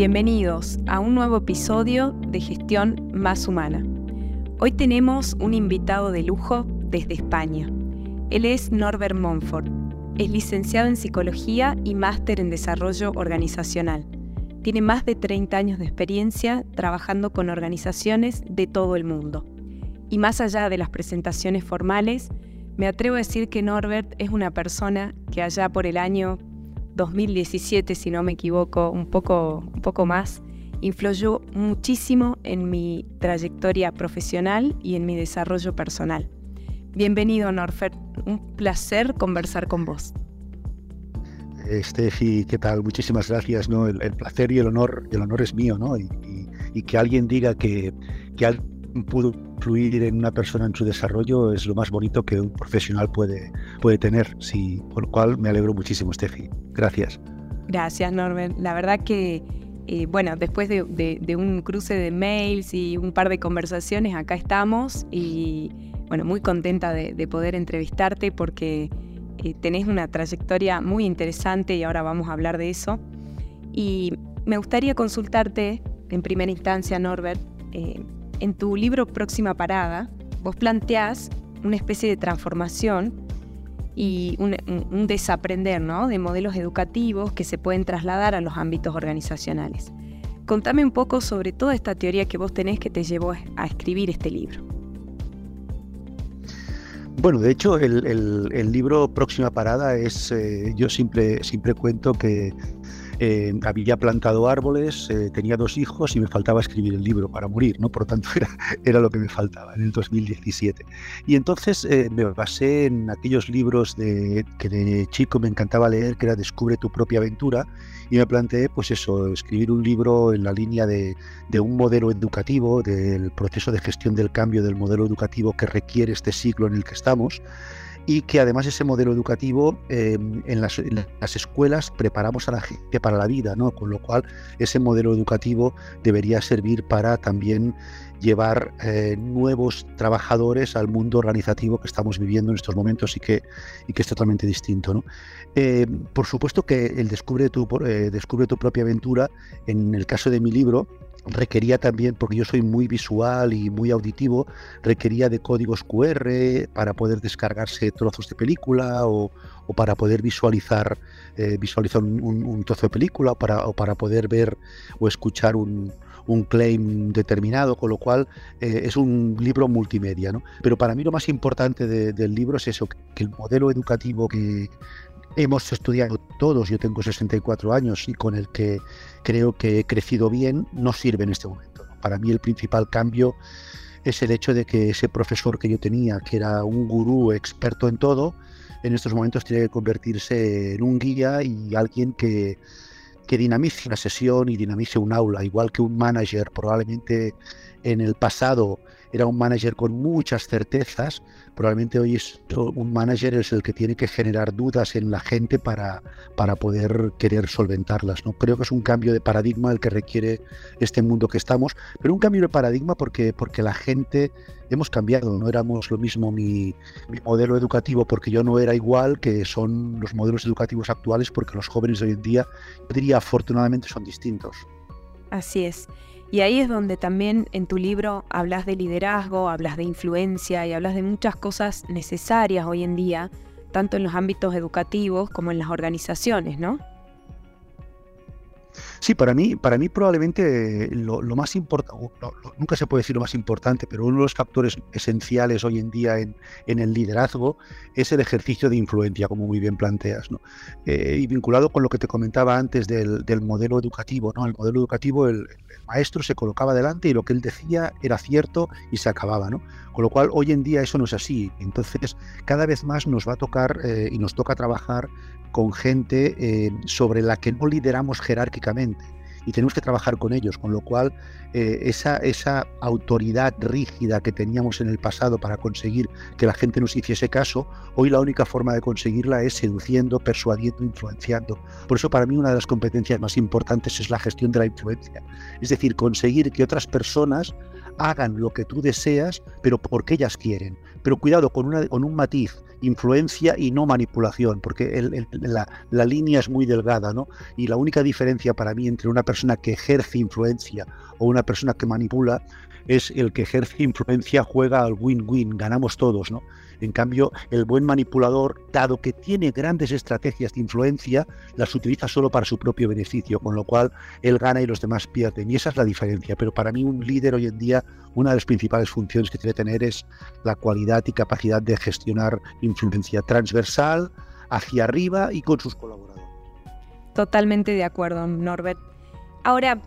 Bienvenidos a un nuevo episodio de Gestión Más Humana. Hoy tenemos un invitado de lujo desde España. Él es Norbert Monfort. Es licenciado en Psicología y máster en Desarrollo Organizacional. Tiene más de 30 años de experiencia trabajando con organizaciones de todo el mundo. Y más allá de las presentaciones formales, me atrevo a decir que Norbert es una persona que allá por el año 2017, si no me equivoco, un poco, un poco más, influyó muchísimo en mi trayectoria profesional y en mi desarrollo personal. Bienvenido, Norfert. Un placer conversar con vos. Steffi, ¿qué tal? Muchísimas gracias. ¿no? El, placer y el honor, el honor es mío, ¿no? Y, que alguien diga que, que pudo influir en una persona en su desarrollo es lo más bonito que un profesional puede, puede tener. Sí, por lo cual me alegro muchísimo, Steffi. Gracias. Gracias, Norbert. La verdad que, eh, bueno, después de, un cruce de mails y un par de conversaciones, acá estamos y, bueno, muy contenta de, poder entrevistarte porque eh, tenés una trayectoria muy interesante y ahora vamos a hablar de eso. Y me gustaría consultarte, en primera instancia, Norbert, eh, en tu libro Próxima Parada, vos planteás una especie de transformación y un, desaprender ¿no? de modelos educativos que se pueden trasladar a los ámbitos organizacionales. Contame un poco sobre toda esta teoría que vos tenés que te llevó a escribir este libro. Bueno, de hecho, el, libro Próxima Parada es, eh, yo siempre, siempre cuento que eh, había plantado árboles, eh, tenía dos hijos y me faltaba escribir el libro para morir, ¿no? Por tanto, era, era lo que me faltaba en el 2017. Y entonces eh, me basé en aquellos libros de, que de chico me encantaba leer, que era Descubre tu propia aventura, y me planteé, pues eso, escribir un libro en la línea de, de un modelo educativo, del proceso de gestión del cambio del modelo educativo que requiere este siglo en el que estamos y que además ese modelo educativo em, en, las, escuelas preparamos a la gente para la vida, ¿no? con lo cual ese modelo educativo debería servir para también llevar eh, nuevos trabajadores al mundo organizativo que estamos viviendo en estos momentos y que, y que es totalmente distinto. ¿no? Em, por supuesto que el descubre tu, eh, descubre tu propia aventura, en el caso de mi libro, requería también, porque yo soy muy visual y muy auditivo, requería de códigos QR para poder descargarse trozos de película o, para poder visualizar, eh, visualizar un, trozo de película o para, para poder ver o escuchar un, claim determinado, con lo cual eh, es un libro multimedia. ¿no? Pero para mí lo más importante del libro es eso, que el modelo educativo que, hemos estudiado todos, yo tengo 64 años y con el que creo que he crecido bien, no sirve en este momento. Para mí el principal cambio es el hecho de que ese profesor que yo tenía, que era un gurú experto en todo, en estos momentos tiene que convertirse en un guía y alguien que, que dinamice una sesión y dinamice un aula, igual que un manager probablemente en el pasado era un manager con muchas certezas, probablemente hoy es un manager es el que tiene que generar dudas en la gente para, para poder querer solventarlas. ¿no? Creo que es un cambio de paradigma el que requiere este mundo que estamos, pero un cambio de paradigma porque, porque la gente hemos cambiado, no éramos lo mismo mi, mi, modelo educativo porque yo no era igual que son los modelos educativos actuales porque los jóvenes de hoy en día, yo diría afortunadamente, son distintos. Así es. Y ahí es donde también en tu libro hablas de liderazgo, hablas de influencia y hablas de muchas cosas necesarias hoy en día, tanto en los ámbitos educativos como en las organizaciones, ¿no? Sí, para mí, para mí probablemente lo, más importante, nunca se puede decir lo más importante, pero uno de los factores esenciales hoy en día en, el liderazgo es el ejercicio de influencia, como muy bien planteas. ¿no? Eh, y vinculado con lo que te comentaba antes del, modelo educativo, ¿no? El modelo educativo, el, maestro se colocaba delante y lo que él decía era cierto y se acababa, ¿no? Con lo cual hoy en día eso no es así. Entonces cada vez más nos va a tocar eh, y nos toca trabajar con gente eh, sobre la que no lideramos jerárquicamente y tenemos que trabajar con ellos, con lo cual eh, esa, esa autoridad rígida que teníamos en el pasado para conseguir que la gente nos hiciese caso, hoy la única forma de conseguirla es seduciendo, persuadiendo, influenciando. Por eso para mí una de las competencias más importantes es la gestión de la influencia, es decir, conseguir que otras personas hagan lo que tú deseas, pero porque ellas quieren. Pero cuidado con, una, con un matiz, influencia y no manipulación, porque la, la, línea es muy delgada, ¿no? Y la única diferencia para mí entre una persona que ejerce influencia o una persona que manipula es el que ejerce influencia juega al win-win, ganamos todos, ¿no? En cambio, el buen manipulador, dado que tiene grandes estrategias de influencia, las utiliza solo para su propio beneficio, con lo cual él gana y los demás pierden. Y esa es la diferencia. Pero para mí un líder hoy en día, una de las principales funciones que debe tener es la cualidad y capacidad de gestionar influencia transversal, hacia arriba y con sus colaboradores. Totalmente de acuerdo, Norbert. Ahora,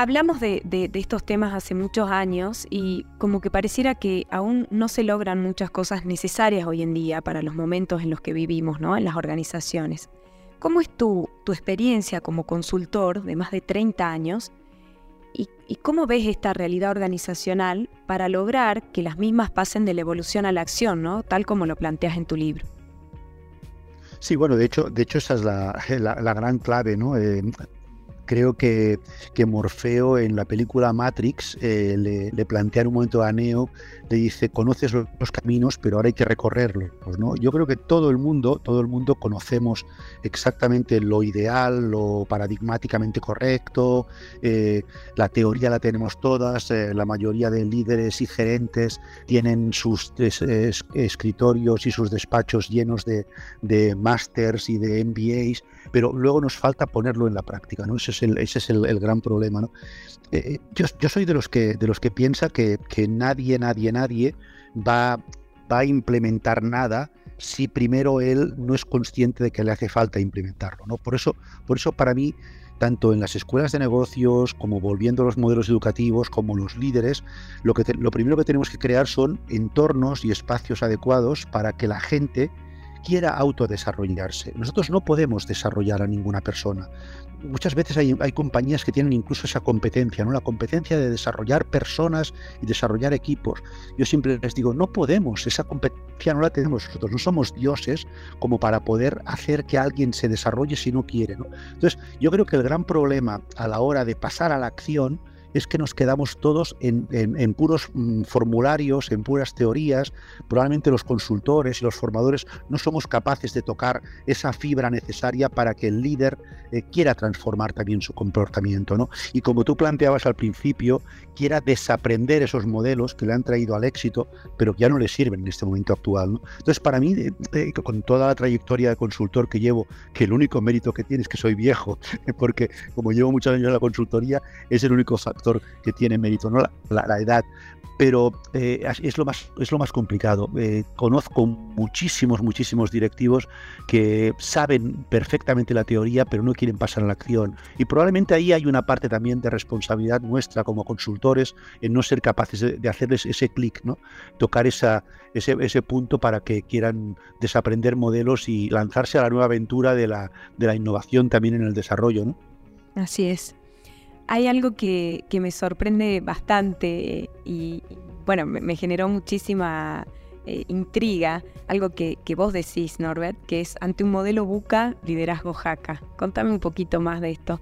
Hablamos de, estos temas hace muchos años y como que pareciera que aún no se logran muchas cosas necesarias hoy en día para los momentos en los que vivimos, ¿no? En las organizaciones. ¿Cómo es tu, experiencia como consultor de más de 30 años y, cómo ves esta realidad organizacional para lograr que las mismas pasen de la evolución a la acción, ¿no? Tal como lo planteas en tu libro. Sí, bueno, de hecho, de hecho esa es la, la, gran clave, ¿no? Eh, creo que, que, Morfeo en la película Matrix eh, le, plantea en un momento a Neo, le dice, conoces los, caminos, pero ahora hay que recorrerlos. ¿no? Yo creo que todo el mundo, todo el mundo conocemos exactamente lo ideal, lo paradigmáticamente correcto, eh, la teoría la tenemos todas, eh, la mayoría de líderes y gerentes tienen sus escritorios y sus despachos llenos de, de másters y de MBAs, pero luego nos falta ponerlo en la práctica, ¿no? El, ese es el, gran problema, ¿no? Eh, yo, yo, soy de los que, que piensa que, nadie, nadie, nadie va, va a implementar nada si primero él no es consciente de que le hace falta implementarlo, ¿no? Por eso, por eso para mí tanto en las escuelas de negocios como volviendo a los modelos educativos, como los líderes, lo, que lo primero que tenemos que crear son entornos y espacios adecuados para que la gente quiera autodesarrollarse. Nosotros no podemos desarrollar a ninguna persona. Muchas veces hay, compañías que tienen incluso esa competencia, ¿no? La competencia de desarrollar personas y desarrollar equipos. Yo siempre les digo, no podemos, esa competencia no la tenemos nosotros, no somos dioses como para poder hacer que alguien se desarrolle si no quiere. Entonces, yo creo que el gran problema a la hora de pasar a la acción es que nos quedamos todos en, puros mm, formularios, en puras teorías. Probablemente los consultores y los formadores no somos capaces de tocar esa fibra necesaria para que el líder eh, quiera transformar también su comportamiento. ¿no? Y como tú planteabas al principio, quiera desaprender esos modelos que le han traído al éxito, pero que ya no le sirven en este momento actual. Entonces, para mí, eh, eh, con toda la trayectoria de consultor que llevo, que el único mérito que tiene es que soy viejo, porque como llevo muchos años en la consultoría, es el único que tiene mérito, ¿no? la, edad. Pero eh, es, lo más, es lo más complicado. Eh, conozco muchísimos, muchísimos directivos que saben perfectamente la teoría, pero no quieren pasar a la acción. Y probablemente ahí hay una parte también de responsabilidad nuestra como consultores en no ser capaces de, hacerles ese clic, ¿no? tocar esa, ese, ese punto para que quieran desaprender modelos y lanzarse a la nueva aventura de la, de la innovación también en el desarrollo. ¿no? Así es hay algo que, me sorprende bastante y, bueno, me, generó muchísima eh, intriga, algo que, vos decís, Norbert, que es ante un modelo buca, liderazgo jaca. Contame un poquito más de esto.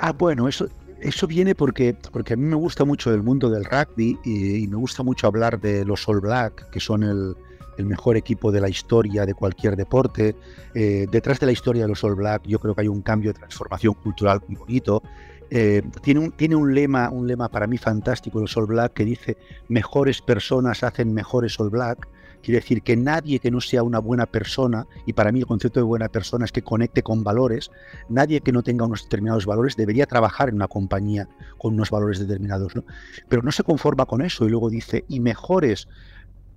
Ah, bueno, eso, eso viene porque, porque a mí me gusta mucho el mundo del rugby y, y me gusta mucho hablar de los All Black, que son el, el mejor equipo de la historia de cualquier deporte. Eh, detrás de la historia de los All Black yo creo que hay un cambio de transformación cultural muy bonito. Eh, tiene, un, tiene un, lema, un lema para mí fantástico los All Black que dice mejores personas hacen mejores All Black. Quiere decir que nadie que no sea una buena persona, y para mí el concepto de buena persona es que conecte con valores, nadie que no tenga unos determinados valores debería trabajar en una compañía con unos valores determinados. ¿no? Pero no se conforma con eso y luego dice, y mejores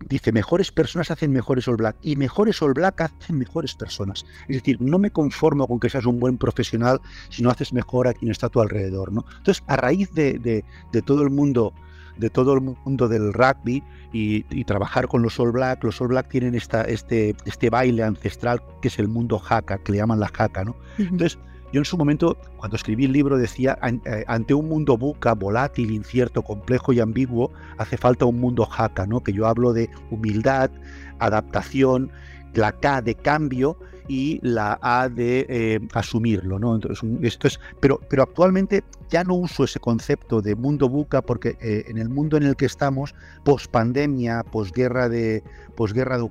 dice, mejores personas hacen mejores All Black y mejores All Black hacen mejores personas. Es decir, no me conformo con que seas un buen profesional si no haces mejor a quien está a tu alrededor. ¿no? Entonces, a raíz de, todo el mundo de todo el mundo del rugby y, trabajar con los All Black. Los All Black tienen esta, este, este baile ancestral que es el mundo jaca, que le llaman la jaca, ¿no? Entonces, yo en su momento, cuando escribí el libro, decía, eh, ante un mundo buca, volátil, incierto, complejo y ambiguo, hace falta un mundo jaca, ¿no? Que yo hablo de humildad, adaptación, la K de cambio y la A de eh, asumirlo, ¿no? Entonces, esto es, pero, pero actualmente ya no uso ese concepto de mundo buca porque eh, en el mundo en el que estamos, post pandemia, posguerra de, posguerra de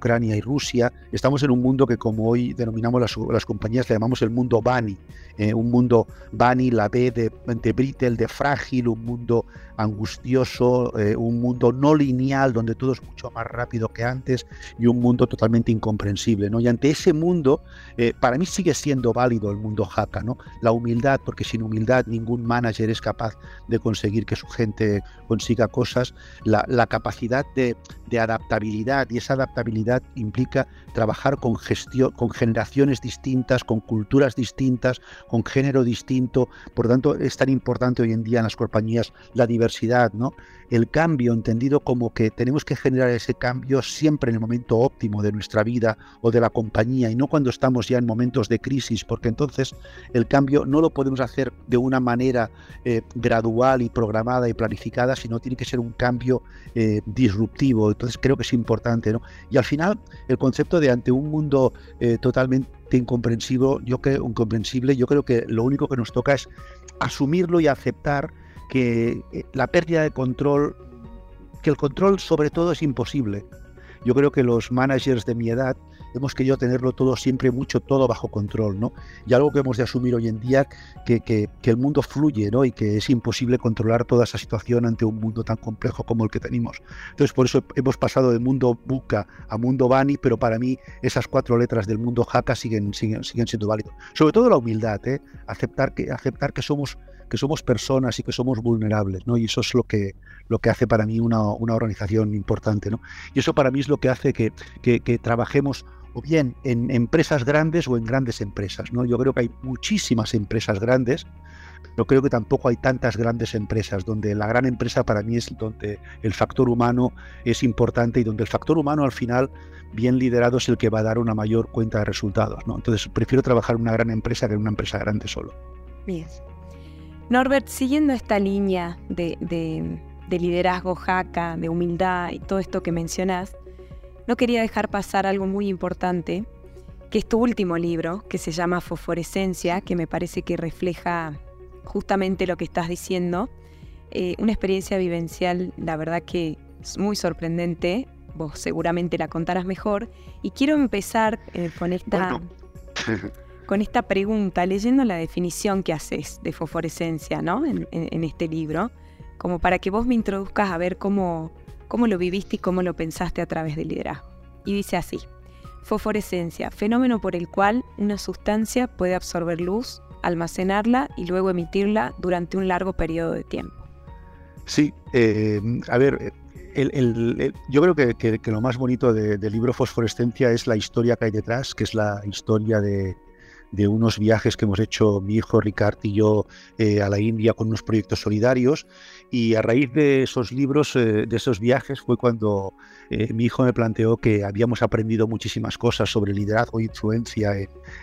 Ucrania y Rusia, estamos en un mundo que como hoy denominamos las, las compañías, le llamamos el mundo Bani, eh, un mundo Bani, la B de, de Brittle, de frágil, un mundo angustioso, eh, un mundo no lineal donde todo es mucho más rápido que antes y un mundo totalmente incomprensible. ¿no? Y ante ese mundo, eh, para mí sigue siendo válido el mundo Haka, ¿no? la humildad, porque sin humildad ningún manager es capaz de conseguir que su gente consiga cosas, la, la capacidad de, de adaptabilidad y esa adaptabilidad implica trabajar con gestión, con generaciones distintas, con culturas distintas, con género distinto. Por tanto, es tan importante hoy en día en las compañías la diversidad, ¿no? El cambio entendido como que tenemos que generar ese cambio siempre en el momento óptimo de nuestra vida o de la compañía y no cuando estamos ya en momentos de crisis, porque entonces el cambio no lo podemos hacer de una manera eh, gradual y programada y planificada, sino tiene que ser un cambio eh, disruptivo. Entonces creo que es importante, ¿no? Y al final el concepto de ante un mundo eh, totalmente incomprensible, yo creo, incomprensible, yo creo que lo único que nos toca es asumirlo y aceptar que eh, la pérdida de control, que el control sobre todo es imposible. Yo creo que los managers de mi edad hemos querido tenerlo todo siempre mucho, todo bajo control, ¿no? Y algo que hemos de asumir hoy en día, que, que, el mundo fluye, ¿no? Y que es imposible controlar toda esa situación ante un mundo tan complejo como el que tenemos. Entonces, por eso hemos pasado de mundo Buca a mundo Bani, pero para mí esas cuatro letras del mundo Haka siguen, siguen, siguen siendo válidos. Sobre todo la humildad, ¿eh? Aceptar que, aceptar que somos que somos personas y que somos vulnerables, ¿no? Y eso es lo que, lo que hace para mí una, una organización importante, ¿no? Y eso para mí es lo que hace que, que trabajemos o bien en empresas grandes o en grandes empresas. ¿no? Yo creo que hay muchísimas empresas grandes, pero creo que tampoco hay tantas grandes empresas, donde la gran empresa para mí es donde el factor humano es importante y donde el factor humano al final, bien liderado, es el que va a dar una mayor cuenta de resultados. ¿no? Entonces prefiero trabajar en una gran empresa que en una empresa grande solo. Bien. Norbert, siguiendo esta línea de, de, de liderazgo jaca, de humildad y todo esto que mencionas, no quería dejar pasar algo muy importante, que es tu último libro, que se llama Fosforescencia, que me parece que refleja justamente lo que estás diciendo. Eh, una experiencia vivencial, la verdad que es muy sorprendente, vos seguramente la contarás mejor, y quiero empezar eh, con esta... con esta pregunta, leyendo la definición que haces de fosforescencia ¿no? en este libro, como para que vos me introduzcas a ver cómo, cómo lo viviste y cómo lo pensaste a través del liderazgo. Y dice así, fosforescencia, fenómeno por el cual una sustancia puede absorber luz, almacenarla y luego emitirla durante un largo periodo de tiempo. Sí, eh, a ver, yo creo que, lo más bonito del libro Fosforescencia es la historia que hay detrás, que es la historia de, de unos viajes que hemos hecho mi hijo Ricard y yo eh, a la India con unos proyectos solidarios y a raíz de esos libros, eh, de esos viajes fue cuando eh, mi hijo me planteó que habíamos aprendido muchísimas cosas sobre liderazgo e influencia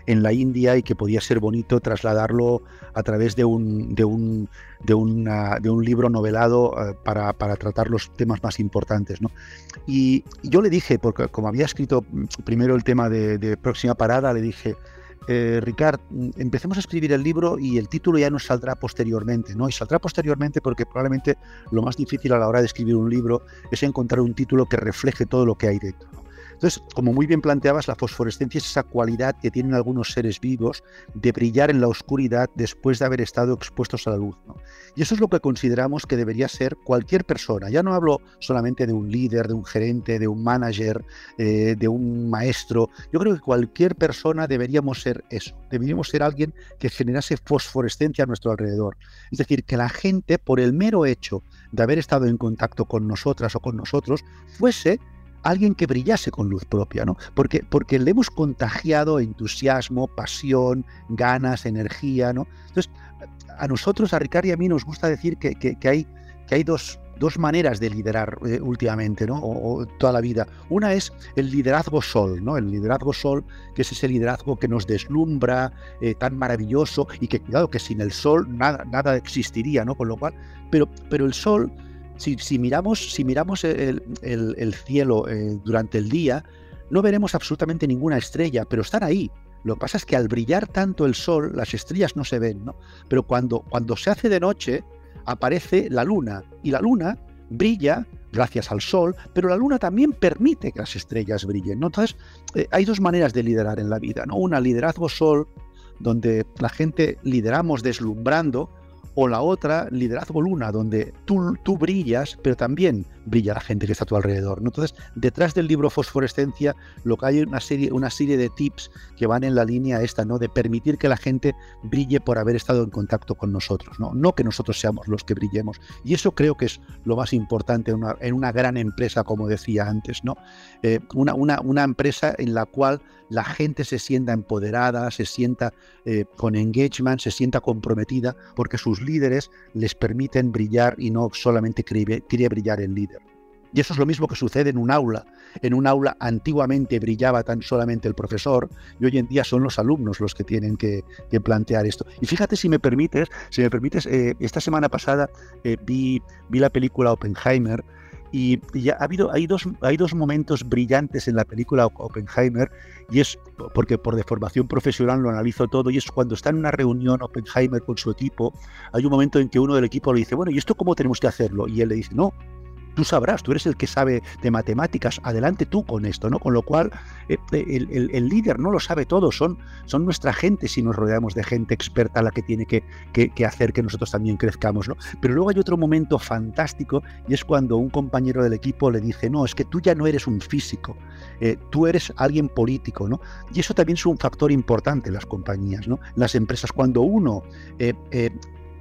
en, la India y que podía ser bonito trasladarlo a través de un, de un, de una, de un libro novelado para, para, tratar los temas más importantes. ¿no? Y, yo le dije, porque como había escrito primero el tema de Próxima Parada, le dije, eh, Ricard, empecemos a escribir el libro y el título ya nos saldrá posteriormente, ¿no? Y saldrá posteriormente porque probablemente lo más difícil a la hora de escribir un libro es encontrar un título que refleje todo lo que hay dentro. Entonces, como muy bien planteabas, la fosforescencia es esa cualidad que tienen algunos seres vivos de brillar en la oscuridad después de haber estado expuestos a la luz. Y eso es lo que consideramos que debería ser cualquier persona. Ya no hablo solamente de un líder, de un gerente, de un manager, eh, de un maestro. Yo creo que cualquier persona deberíamos ser eso. Deberíamos ser alguien que generase fosforescencia a nuestro alrededor. Es decir, que la gente, por el mero hecho de haber estado en contacto con nosotras o con nosotros, fuese alguien que brillase con luz propia, ¿no? Porque, porque le hemos contagiado entusiasmo, pasión, ganas, energía, ¿no? Entonces, a nosotros, a Ricardo y a mí, nos gusta decir que, que, hay, que hay dos, dos maneras de liderar eh, últimamente, ¿no? O, toda la vida. Una es el liderazgo sol, ¿no? El liderazgo sol, que es ese liderazgo que nos deslumbra, eh, tan maravilloso y que, cuidado, que sin el sol nada, nada existiría, ¿no? Con lo cual, pero, pero el sol si, miramos, si miramos el, cielo eh, durante el día, no veremos absolutamente ninguna estrella, pero están ahí. Lo que pasa es que al brillar tanto el sol, las estrellas no se ven, ¿no? Pero cuando, cuando se hace de noche, aparece la luna. Y la luna brilla gracias al sol, pero la luna también permite que las estrellas brillen. ¿no? Entonces, eh, hay dos maneras de liderar en la vida. ¿no? Una, liderazgo sol, donde la gente lideramos deslumbrando, o la otra, liderazgo luna, donde tú, tú brillas, pero también brilla la gente que está a tu alrededor. Entonces, detrás del libro Fosforescencia, lo que hay es una serie, una serie de tips que van en la línea esta, ¿no? De permitir que la gente brille por haber estado en contacto con nosotros, ¿no? No que nosotros seamos los que brillemos. Y eso creo que es lo más importante en una, en una gran empresa, como decía antes, ¿no? Eh, una, una, una empresa en la cual la gente se sienta empoderada, se sienta eh, con engagement, se sienta comprometida, porque sus líderes les permiten brillar y no solamente quiere, brillar el líder. Y eso es lo mismo que sucede en un aula. En un aula antiguamente brillaba tan solamente el profesor y hoy en día son los alumnos los que tienen que, plantear esto. Y fíjate si me permites, si me permites, eh, esta semana pasada eh, vi, vi la película Oppenheimer y, ya ha habido, hay dos, hay dos momentos brillantes en la película Oppenheimer, y es porque por deformación profesional lo analizo todo, y es cuando está en una reunión Oppenheimer con su equipo, hay un momento en que uno del equipo le dice, bueno, ¿y esto cómo tenemos que hacerlo? Y él le dice, no, tú sabrás, tú eres el que sabe de matemáticas, adelante tú con esto, ¿no? Con lo cual, eh, el, líder no lo sabe todo, son, son nuestra gente si nos rodeamos de gente experta la que tiene que, hacer que nosotros también crezcamos, ¿no? Pero luego hay otro momento fantástico y es cuando un compañero del equipo le dice, no, es que tú ya no eres un físico, eh, tú eres alguien político, ¿no? Y eso también es un factor importante en las compañías, ¿no? Las empresas, cuando uno eh,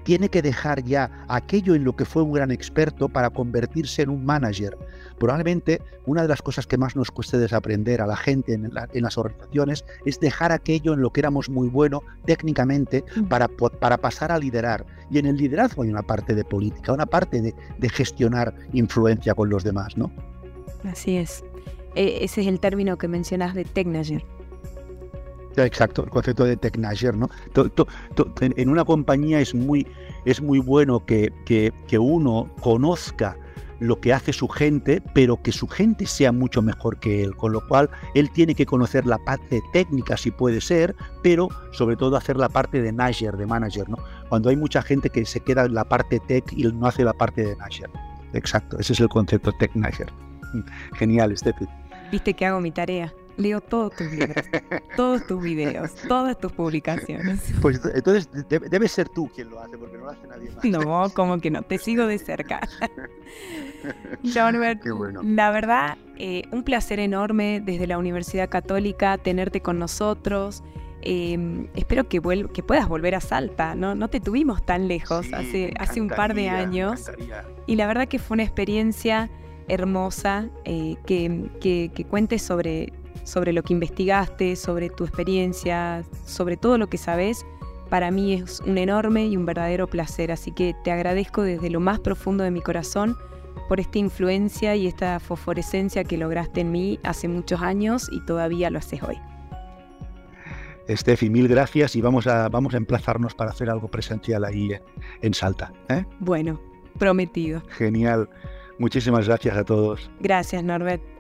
tiene que dejar ya aquello en lo que fue un gran experto para convertirse en un manager. Probablemente una de las cosas que más nos cueste desaprender a la gente en, las organizaciones es dejar aquello en lo que éramos muy bueno técnicamente para, para pasar a liderar. Y en el liderazgo hay una parte de política, una parte de, de gestionar influencia con los demás, ¿no? Así es. E, ese es el término que mencionas de Technager. Exacto, el concepto de Technager, ¿no? en una compañía es muy, es muy bueno que, que, uno conozca lo que hace su gente, pero que su gente sea mucho mejor que él, con lo cual él tiene que conocer la parte técnica si puede ser, pero sobre todo hacer la parte de Nager, de manager, ¿no? Cuando hay mucha gente que se queda en la parte tech y no hace la parte de Nager. Exacto, ese es el concepto Tech Nager. Genial, Steffi. Viste que hago mi tarea. Leo todos tus libros, todos tus videos, todas tus publicaciones. Pues entonces debe, ser tú quien lo hace, porque no lo hace nadie más. No, como que no, te sigo de cerca. Norbert, Qué bueno. la verdad, eh, un placer enorme desde la Universidad Católica tenerte con nosotros. Em, espero que, que puedas volver a Salta, ¿no? No te tuvimos tan lejos hace, hace un par de años. Y la verdad que fue una experiencia hermosa eh, que, que, que cuentes sobre sobre lo que investigaste, sobre tu experiencia, sobre todo lo que sabes, para mí es un enorme y un verdadero placer. Así que te agradezco desde lo más profundo de mi corazón por esta influencia y esta fosforescencia que lograste en mí hace muchos años y todavía lo haces hoy. Estefi, mil gracias y vamos a, vamos a emplazarnos para hacer algo presencial ahí en, Salta. ¿eh? Bueno, prometido. Genial. Muchísimas gracias a todos. Gracias, Norbert.